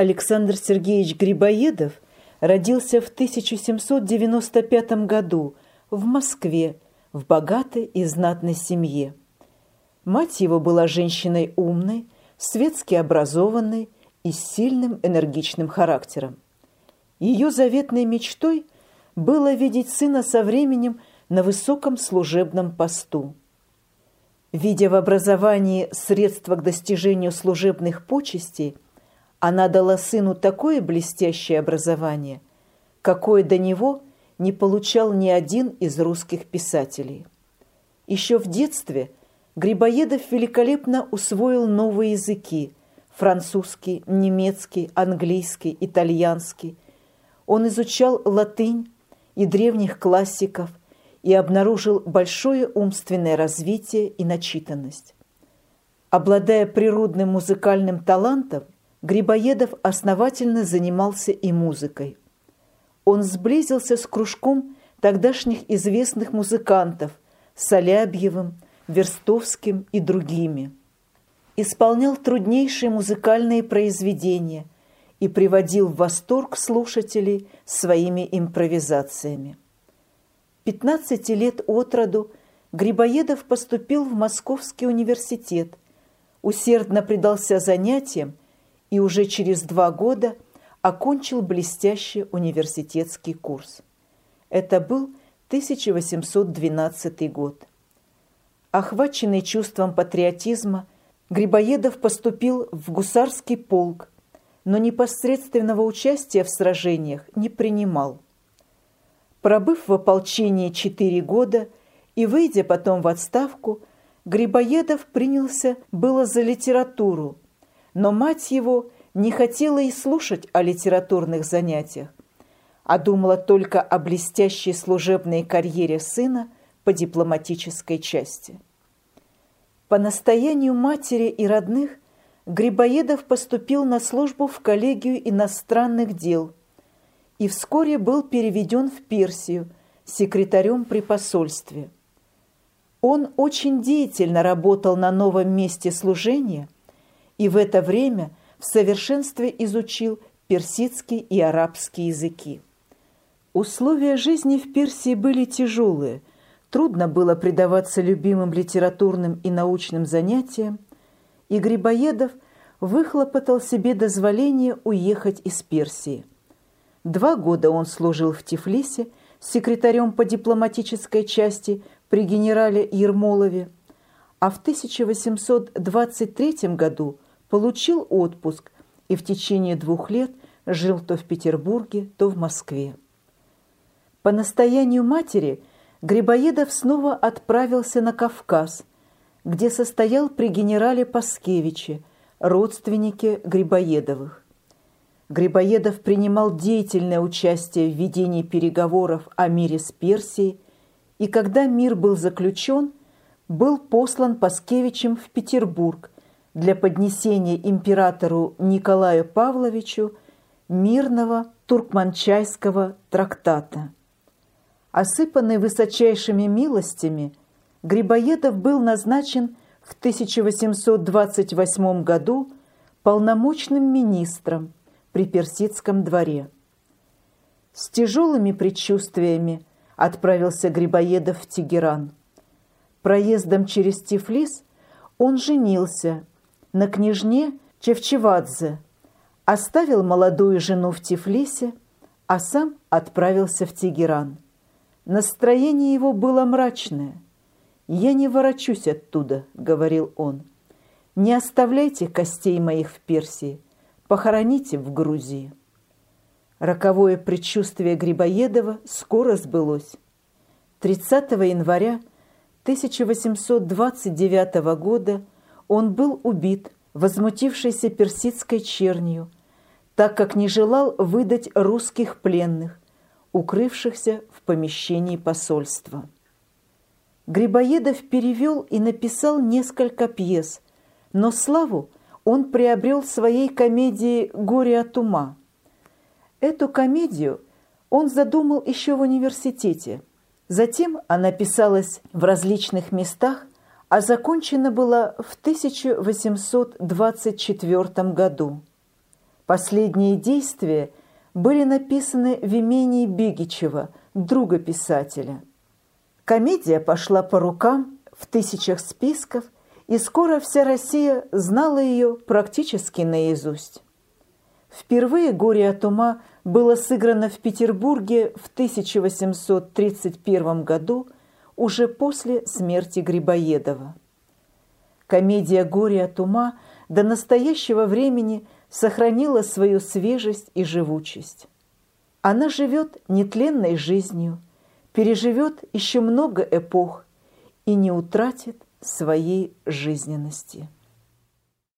Александр Сергеевич Грибоедов родился в 1795 году в Москве в богатой и знатной семье. Мать его была женщиной умной, светски образованной и с сильным энергичным характером. Ее заветной мечтой было видеть сына со временем на высоком служебном посту. Видя в образовании средства к достижению служебных почестей, она дала сыну такое блестящее образование, какое до него не получал ни один из русских писателей. Еще в детстве Грибоедов великолепно усвоил новые языки – французский, немецкий, английский, итальянский. Он изучал латынь и древних классиков и обнаружил большое умственное развитие и начитанность. Обладая природным музыкальным талантом, Грибоедов основательно занимался и музыкой. Он сблизился с кружком тогдашних известных музыкантов Солябьевым, Верстовским и другими. Исполнял труднейшие музыкальные произведения и приводил в восторг слушателей своими импровизациями. 15 лет от роду Грибоедов поступил в Московский университет, усердно предался занятиям и уже через два года окончил блестящий университетский курс. Это был 1812 год. Охваченный чувством патриотизма, Грибоедов поступил в гусарский полк, но непосредственного участия в сражениях не принимал. Пробыв в ополчении четыре года и выйдя потом в отставку, Грибоедов принялся было за литературу, но мать его не хотела и слушать о литературных занятиях, а думала только о блестящей служебной карьере сына – по дипломатической части. По настоянию матери и родных Грибоедов поступил на службу в коллегию иностранных дел и вскоре был переведен в Персию секретарем при посольстве. Он очень деятельно работал на новом месте служения и в это время в совершенстве изучил персидский и арабский языки. Условия жизни в Персии были тяжелые – Трудно было предаваться любимым литературным и научным занятиям, и Грибоедов выхлопотал себе дозволение уехать из Персии. Два года он служил в Тифлисе секретарем по дипломатической части при генерале Ермолове, а в 1823 году получил отпуск и в течение двух лет жил то в Петербурге, то в Москве. По настоянию матери – Грибоедов снова отправился на Кавказ, где состоял при генерале Паскевиче, родственнике Грибоедовых. Грибоедов принимал деятельное участие в ведении переговоров о мире с Персией, и когда мир был заключен, был послан Паскевичем в Петербург для поднесения императору Николаю Павловичу мирного туркманчайского трактата. Осыпанный высочайшими милостями, Грибоедов был назначен в 1828 году полномочным министром при Персидском дворе. С тяжелыми предчувствиями отправился Грибоедов в Тегеран. Проездом через Тифлис он женился на княжне Чевчевадзе, оставил молодую жену в Тифлисе, а сам отправился в Тегеран. Настроение его было мрачное. «Я не ворочусь оттуда», — говорил он. «Не оставляйте костей моих в Персии, похороните в Грузии». Роковое предчувствие Грибоедова скоро сбылось. 30 января 1829 года он был убит, возмутившейся персидской чернью, так как не желал выдать русских пленных, укрывшихся в помещении посольства. Грибоедов перевел и написал несколько пьес, но славу он приобрел своей комедии «Горе от ума». Эту комедию он задумал еще в университете. Затем она писалась в различных местах, а закончена была в 1824 году. Последние действия были написаны в имении Бигичева, друга писателя. Комедия пошла по рукам в тысячах списков, и скоро вся Россия знала ее практически наизусть. Впервые «Горе от ума» было сыграно в Петербурге в 1831 году, уже после смерти Грибоедова. Комедия «Горе от ума» до настоящего времени сохранила свою свежесть и живучесть. Она живет нетленной жизнью, переживет еще много эпох и не утратит своей жизненности.